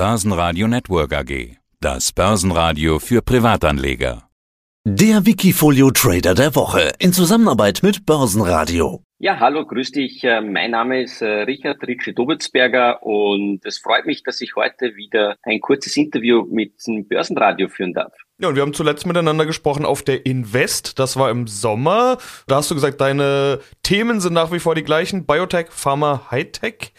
Börsenradio Network AG. Das Börsenradio für Privatanleger. Der Wikifolio Trader der Woche in Zusammenarbeit mit Börsenradio. Ja, hallo, grüß dich. Äh, mein Name ist äh, Richard Ritschi Dobitzberger und es freut mich, dass ich heute wieder ein kurzes Interview mit dem Börsenradio führen darf. Ja, und wir haben zuletzt miteinander gesprochen auf der Invest. Das war im Sommer. Da hast du gesagt, deine Themen sind nach wie vor die gleichen. Biotech, Pharma, Hightech.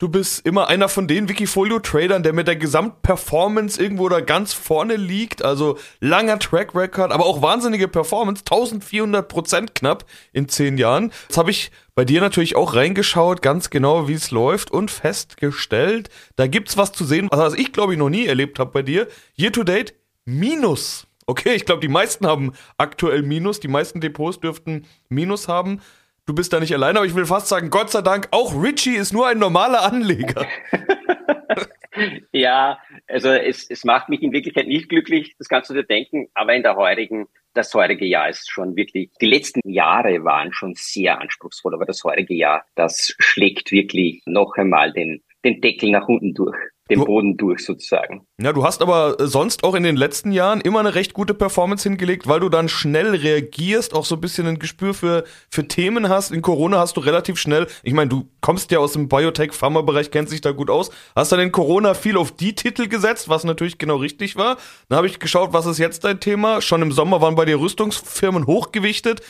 Du bist immer einer von den Wikifolio-Tradern, der mit der Gesamtperformance irgendwo da ganz vorne liegt. Also langer Track Record, aber auch wahnsinnige Performance. 1400 Prozent knapp in zehn Jahren. Jetzt habe ich bei dir natürlich auch reingeschaut, ganz genau, wie es läuft und festgestellt, da gibt's was zu sehen, was ich glaube ich noch nie erlebt habe bei dir. Year to date Minus. Okay, ich glaube, die meisten haben aktuell Minus. Die meisten Depots dürften Minus haben. Du bist da nicht alleine, aber ich will fast sagen, Gott sei Dank, auch Richie ist nur ein normaler Anleger. ja, also es, es macht mich in Wirklichkeit nicht glücklich, das kannst du dir denken, aber in der heurigen, das heurige Jahr ist schon wirklich, die letzten Jahre waren schon sehr anspruchsvoll, aber das heurige Jahr, das schlägt wirklich noch einmal den, den Deckel nach unten durch den du, Boden durch sozusagen. Ja, du hast aber äh, sonst auch in den letzten Jahren immer eine recht gute Performance hingelegt, weil du dann schnell reagierst, auch so ein bisschen ein Gespür für, für Themen hast. In Corona hast du relativ schnell, ich meine, du kommst ja aus dem Biotech-Pharma-Bereich, kennst dich da gut aus, hast dann in Corona viel auf die Titel gesetzt, was natürlich genau richtig war. Dann habe ich geschaut, was ist jetzt dein Thema? Schon im Sommer waren bei dir Rüstungsfirmen hochgewichtet.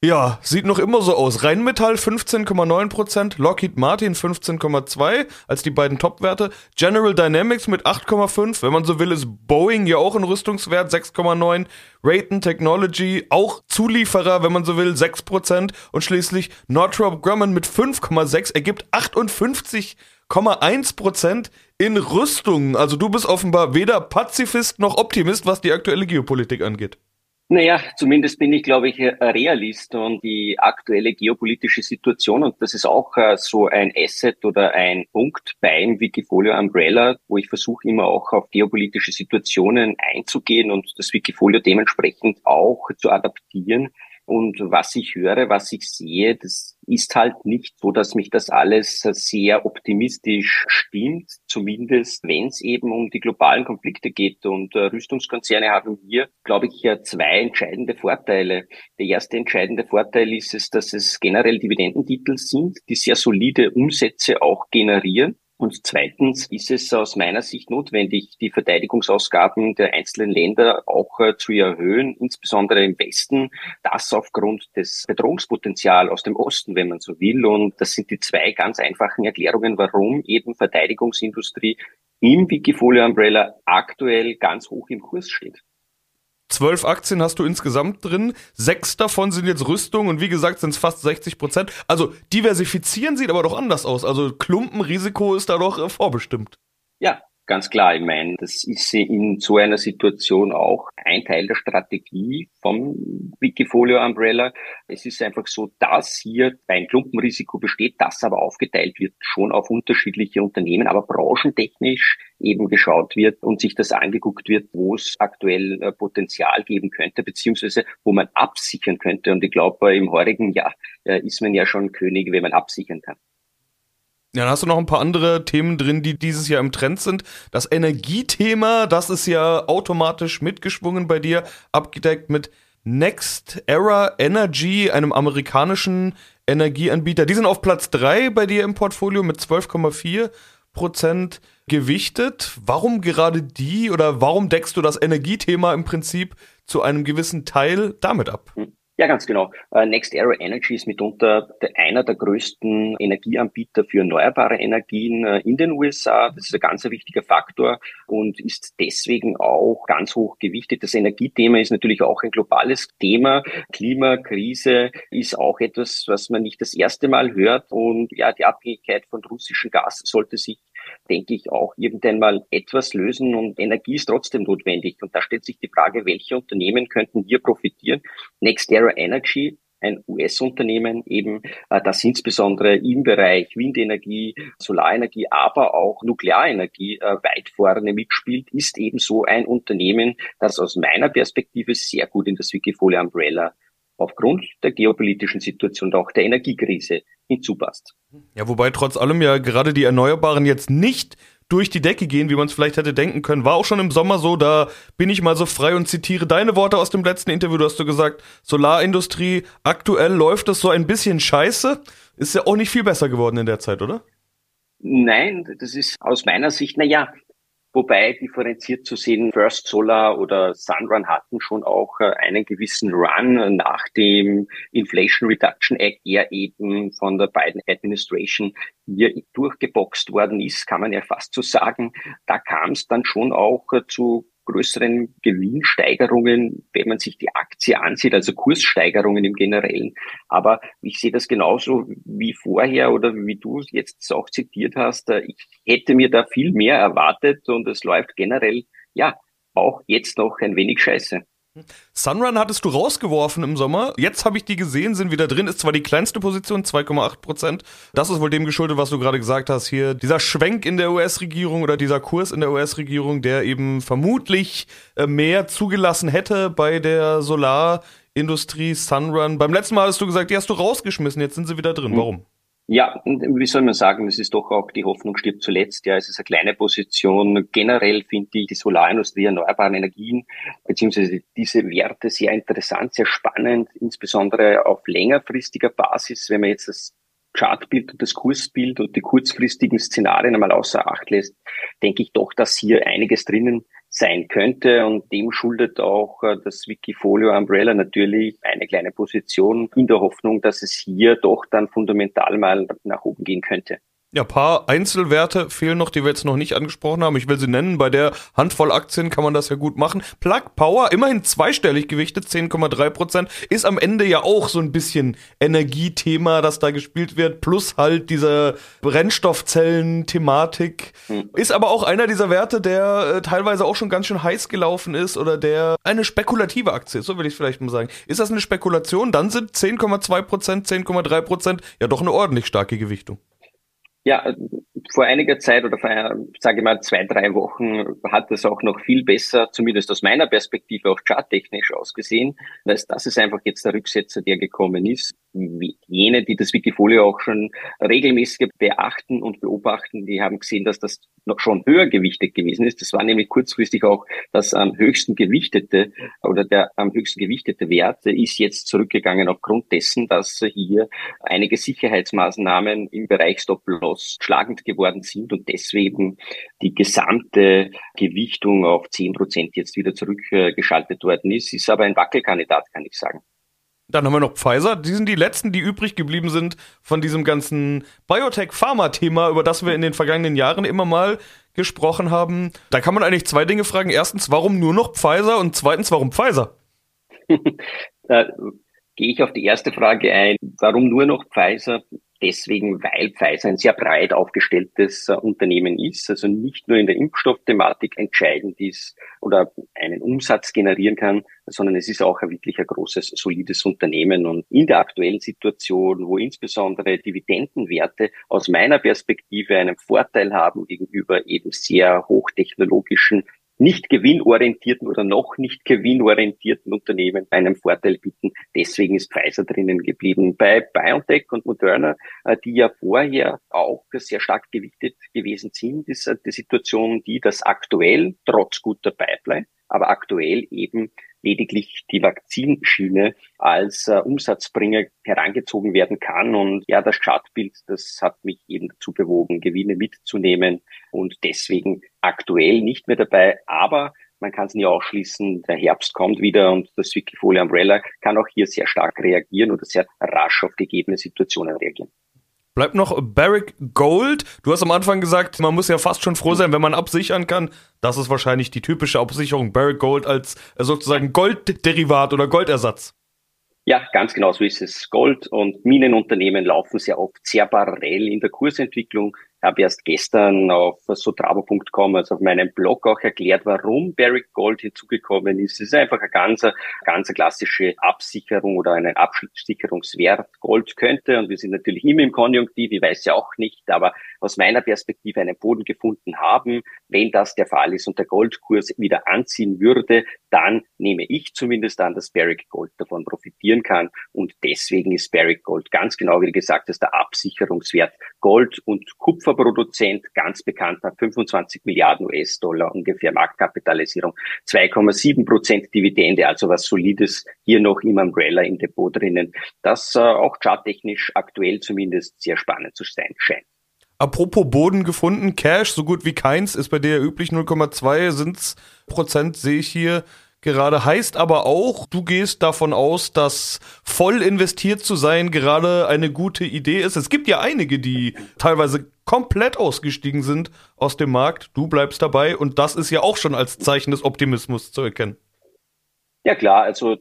Ja, sieht noch immer so aus. Rheinmetall 15,9%, Lockheed Martin 15,2% als die beiden Topwerte. General Dynamics mit 8,5%, wenn man so will, ist Boeing ja auch ein Rüstungswert 6,9%. Rayton Technology auch Zulieferer, wenn man so will, 6%. Und schließlich Northrop Grumman mit 5,6% ergibt 58,1% in Rüstungen. Also du bist offenbar weder Pazifist noch Optimist, was die aktuelle Geopolitik angeht. Naja, zumindest bin ich, glaube ich, Realist und die aktuelle geopolitische Situation, und das ist auch äh, so ein Asset oder ein Punkt beim Wikifolio Umbrella, wo ich versuche immer auch auf geopolitische Situationen einzugehen und das Wikifolio dementsprechend auch zu adaptieren. Und was ich höre, was ich sehe, das ist halt nicht so, dass mich das alles sehr optimistisch stimmt, zumindest wenn es eben um die globalen Konflikte geht. Und äh, Rüstungskonzerne haben hier, glaube ich, ja zwei entscheidende Vorteile. Der erste entscheidende Vorteil ist es, dass es generell Dividendentitel sind, die sehr solide Umsätze auch generieren. Und zweitens ist es aus meiner Sicht notwendig, die Verteidigungsausgaben der einzelnen Länder auch äh, zu erhöhen, insbesondere im Westen, das aufgrund des Bedrohungspotenzials aus dem Osten, wenn man so will. Und das sind die zwei ganz einfachen Erklärungen, warum eben Verteidigungsindustrie im Wikifolio Umbrella aktuell ganz hoch im Kurs steht. Zwölf Aktien hast du insgesamt drin. Sechs davon sind jetzt Rüstung und wie gesagt sind es fast 60 Prozent. Also diversifizieren sieht aber doch anders aus. Also Klumpenrisiko ist da doch äh, vorbestimmt. Ja, Ganz klar, ich meine, das ist in so einer Situation auch ein Teil der Strategie vom Wikifolio Umbrella. Es ist einfach so, dass hier ein Klumpenrisiko besteht, das aber aufgeteilt wird schon auf unterschiedliche Unternehmen, aber branchentechnisch eben geschaut wird und sich das angeguckt wird, wo es aktuell äh, Potenzial geben könnte, beziehungsweise wo man absichern könnte. Und ich glaube, im heurigen Jahr äh, ist man ja schon König, wenn man absichern kann. Ja, dann hast du noch ein paar andere Themen drin, die dieses Jahr im Trend sind. Das Energiethema, das ist ja automatisch mitgeschwungen bei dir, abgedeckt mit Next Era Energy, einem amerikanischen Energieanbieter. Die sind auf Platz 3 bei dir im Portfolio mit 12,4 Prozent gewichtet. Warum gerade die oder warum deckst du das Energiethema im Prinzip zu einem gewissen Teil damit ab? Ja, ganz genau. Äh, Next Era Energy ist mitunter einer der größten Energieanbieter für erneuerbare Energien äh, in den USA. Das ist ein ganz wichtiger Faktor und ist deswegen auch ganz hoch gewichtet. Das Energiethema ist natürlich auch ein globales Thema. Klimakrise ist auch etwas, was man nicht das erste Mal hört. Und ja, die Abhängigkeit von russischem Gas sollte sich denke ich, auch irgendwann mal etwas lösen und Energie ist trotzdem notwendig. Und da stellt sich die Frage, welche Unternehmen könnten hier profitieren? NextEra Energy ein US-Unternehmen eben, äh, das insbesondere im Bereich Windenergie, Solarenergie, aber auch Nuklearenergie äh, weit vorne mitspielt, ist eben so ein Unternehmen, das aus meiner Perspektive sehr gut in das Wikifolio Umbrella aufgrund der geopolitischen Situation und auch der Energiekrise hinzupasst. Ja, wobei trotz allem ja gerade die Erneuerbaren jetzt nicht durch die Decke gehen, wie man es vielleicht hätte denken können. War auch schon im Sommer so, da bin ich mal so frei und zitiere deine Worte aus dem letzten Interview. Du hast du gesagt, Solarindustrie, aktuell läuft es so ein bisschen scheiße. Ist ja auch nicht viel besser geworden in der Zeit, oder? Nein, das ist aus meiner Sicht, na ja, wobei differenziert zu sehen, First Solar oder Sunrun hatten schon auch äh, einen gewissen Run nach dem Inflation Reduction Act, der eben von der Biden Administration hier durchgeboxt worden ist, kann man ja fast so sagen. Da kam es dann schon auch äh, zu größeren Gewinnsteigerungen, wenn man sich die Aktie ansieht, also Kurssteigerungen im Generellen. Aber ich sehe das genauso wie vorher oder wie du jetzt auch zitiert hast. Ich hätte mir da viel mehr erwartet und es läuft generell, ja, auch jetzt noch ein wenig scheiße. Sunrun hattest du rausgeworfen im Sommer. Jetzt habe ich die gesehen, sind wieder drin. Ist zwar die kleinste Position, 2,8 Prozent. Das ist wohl dem geschuldet, was du gerade gesagt hast hier. Dieser Schwenk in der US-Regierung oder dieser Kurs in der US-Regierung, der eben vermutlich äh, mehr zugelassen hätte bei der Solarindustrie Sunrun. Beim letzten Mal hast du gesagt, die hast du rausgeschmissen. Jetzt sind sie wieder drin. Warum? Ja, wie soll man sagen, es ist doch auch die Hoffnung stirbt zuletzt. Ja, es ist eine kleine Position. Generell finde ich die Solarindustrie, erneuerbaren Energien, beziehungsweise diese Werte sehr interessant, sehr spannend, insbesondere auf längerfristiger Basis, wenn man jetzt das Chartbild und das Kursbild und die kurzfristigen Szenarien einmal außer Acht lässt, denke ich doch, dass hier einiges drinnen sein könnte. Und dem schuldet auch äh, das Wikifolio Umbrella natürlich eine kleine Position in der Hoffnung, dass es hier doch dann fundamental mal nach oben gehen könnte. Ja, paar Einzelwerte fehlen noch, die wir jetzt noch nicht angesprochen haben. Ich will sie nennen. Bei der Handvoll Aktien kann man das ja gut machen. Plug Power, immerhin zweistellig gewichtet, 10,3 Prozent, ist am Ende ja auch so ein bisschen Energiethema, das da gespielt wird, plus halt diese Brennstoffzellen-Thematik. Hm. Ist aber auch einer dieser Werte, der äh, teilweise auch schon ganz schön heiß gelaufen ist oder der eine spekulative Aktie ist, so will ich vielleicht mal sagen. Ist das eine Spekulation? Dann sind 10,2 Prozent, 10,3 Prozent ja doch eine ordentlich starke Gewichtung. Ja, vor einiger Zeit oder vor, sage ich mal, zwei, drei Wochen hat es auch noch viel besser, zumindest aus meiner Perspektive auch charttechnisch ausgesehen. Das, das ist einfach jetzt der Rücksetzer, der gekommen ist. Jene, die das Wikifolio auch schon regelmäßig beachten und beobachten, die haben gesehen, dass das noch schon höher gewichtet gewesen ist. Das war nämlich kurzfristig auch das am höchsten gewichtete oder der am höchsten gewichtete Wert ist jetzt zurückgegangen aufgrund dessen, dass hier einige Sicherheitsmaßnahmen im Bereich Stop-Loss schlagend geworden sind und deswegen die gesamte Gewichtung auf zehn Prozent jetzt wieder zurückgeschaltet worden ist. Ist aber ein Wackelkandidat, kann ich sagen. Dann haben wir noch Pfizer. Die sind die letzten, die übrig geblieben sind von diesem ganzen Biotech-Pharma-Thema, über das wir in den vergangenen Jahren immer mal gesprochen haben. Da kann man eigentlich zwei Dinge fragen. Erstens, warum nur noch Pfizer? Und zweitens, warum Pfizer? da gehe ich auf die erste Frage ein. Warum nur noch Pfizer? Deswegen, weil Pfizer ein sehr breit aufgestelltes äh, Unternehmen ist, also nicht nur in der Impfstoffthematik entscheidend ist oder einen Umsatz generieren kann, sondern es ist auch ein wirklich ein großes, solides Unternehmen. Und in der aktuellen Situation, wo insbesondere Dividendenwerte aus meiner Perspektive einen Vorteil haben gegenüber eben sehr hochtechnologischen nicht gewinnorientierten oder noch nicht gewinnorientierten Unternehmen einen Vorteil bieten. Deswegen ist Pfizer drinnen geblieben. Bei BioNTech und Moderna, äh, die ja vorher auch sehr stark gewichtet gewesen sind, ist die Situation die, dass aktuell trotz guter Pipeline, aber aktuell eben lediglich die Vakzinschiene als äh, Umsatzbringer herangezogen werden kann. Und ja, das Chartbild, das hat mich eben dazu bewogen, Gewinne mitzunehmen und deswegen aktuell nicht mehr dabei. Aber man kann es nie ausschließen, der Herbst kommt wieder und das Wikifolio Umbrella kann auch hier sehr stark reagieren oder sehr rasch auf gegebene Situationen reagieren. Bleibt noch Barrick Gold. Du hast am Anfang gesagt, man muss ja fast schon froh sein, wenn man absichern kann. Das ist wahrscheinlich die typische Absicherung Barrick Gold als äh, sozusagen Goldderivat oder Goldersatz. Ja, ganz genau so ist es. Gold- und Minenunternehmen laufen sehr oft sehr parallel in der Kursentwicklung habe erst gestern auf sotravo.com, also auf meinem Blog auch erklärt, warum Barrick Gold hinzugekommen ist. Es ist einfach eine ganz, ganz klassische Absicherung oder ein Absicherungswert. Gold könnte, und wir sind natürlich immer im Konjunktiv, ich weiß ja auch nicht, aber aus meiner Perspektive einen Boden gefunden haben. Wenn das der Fall ist und der Goldkurs wieder anziehen würde, dann nehme ich zumindest an, dass Barrick Gold davon profitieren kann. Und deswegen ist Barrick Gold ganz genau, wie gesagt hast, der Absicherungswert. Gold- und Kupferproduzent, ganz bekannt, hat 25 Milliarden US-Dollar ungefähr Marktkapitalisierung, 2,7 Prozent Dividende, also was Solides hier noch im Umbrella im Depot drinnen, das äh, auch charttechnisch aktuell zumindest sehr spannend zu sein scheint. Apropos Boden gefunden, Cash, so gut wie keins, ist bei dir üblich 0,2 sind's Prozent, sehe ich hier gerade. Heißt aber auch, du gehst davon aus, dass voll investiert zu sein gerade eine gute Idee ist. Es gibt ja einige, die teilweise komplett ausgestiegen sind aus dem Markt. Du bleibst dabei und das ist ja auch schon als Zeichen des Optimismus zu erkennen. Ja klar, also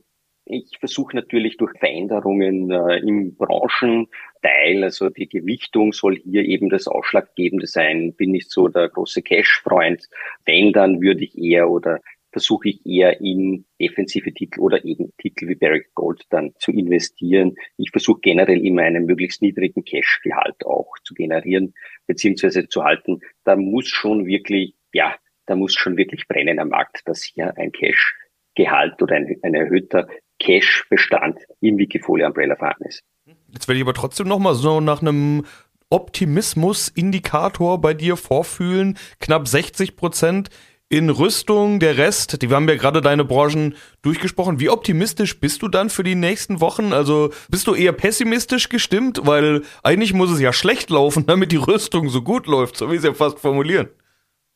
ich versuche natürlich durch Veränderungen äh, im Branchenteil, also die Gewichtung soll hier eben das Ausschlaggebende sein. Bin ich so der große Cash-Freund? Wenn, dann würde ich eher oder versuche ich eher in defensive Titel oder eben Titel wie Barrick Gold dann zu investieren. Ich versuche generell immer einen möglichst niedrigen Cash-Gehalt auch zu generieren beziehungsweise zu halten. Da muss schon wirklich, ja, da muss schon wirklich brennen am Markt, dass hier ein Cash-Gehalt oder ein, ein erhöhter Cash-Bestand im Wikifolio-Umbrella vorhanden ist. Jetzt werde ich aber trotzdem nochmal so nach einem Optimismus-Indikator bei dir vorfühlen. Knapp 60 Prozent in Rüstung, der Rest, die haben ja gerade deine Branchen durchgesprochen. Wie optimistisch bist du dann für die nächsten Wochen? Also bist du eher pessimistisch gestimmt? Weil eigentlich muss es ja schlecht laufen, damit die Rüstung so gut läuft, so wie sie ja fast formulieren.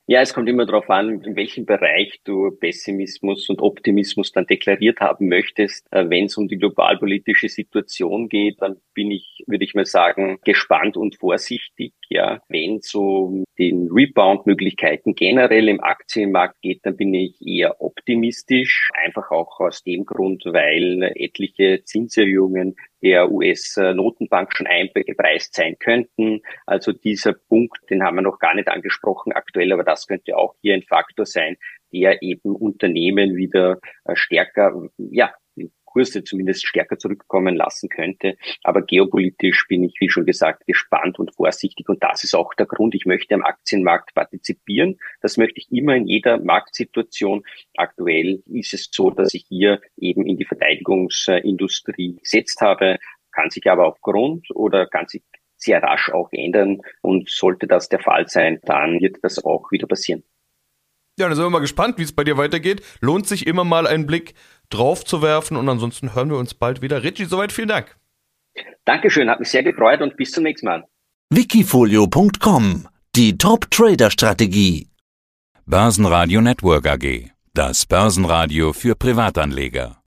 Ja, es kommt immer darauf an, in welchem Bereich du Pessimismus und Optimismus dann deklariert haben möchtest. Äh, Wenn es um die globalpolitische Situation geht, dann bin ich, würde ich mal sagen, gespannt und vorsichtig. Ja, wenn es um den Rebound-Möglichkeiten generell im Aktienmarkt geht, dann bin ich eher optimistisch. Einfach auch aus dem Grund, weil etliche Zinserhöhungen der US-Notenbank schon eingepreist sein könnten. Also dieser Punkt, den haben wir noch gar nicht angesprochen aktuell, aber das könnte auch hier ein Faktor sein, der eben Unternehmen wieder äh, stärker, ja, Kurse zumindest stärker zurückkommen lassen könnte. Aber geopolitisch bin ich, wie schon gesagt, gespannt und vorsichtig. Und das ist auch der Grund. Ich möchte am Aktienmarkt partizipieren. Das möchte ich immer in jeder Marktsituation. Aktuell ist es so, dass ich hier eben in die Verteidigungsindustrie gesetzt habe, kann sich aber aufgrund oder kann sich sehr rasch auch ändern. Und sollte das der Fall sein, dann wird das auch wieder passieren. Ja, dann sind wir mal gespannt, wie es bei dir weitergeht. Lohnt sich immer mal einen Blick drauf zu werfen und ansonsten hören wir uns bald wieder. Richie, soweit vielen Dank. Dankeschön, hat mich sehr gefreut und bis zum nächsten Mal. Wikifolio.com Die Top-Trader-Strategie. Börsenradio Network AG. Das Börsenradio für Privatanleger.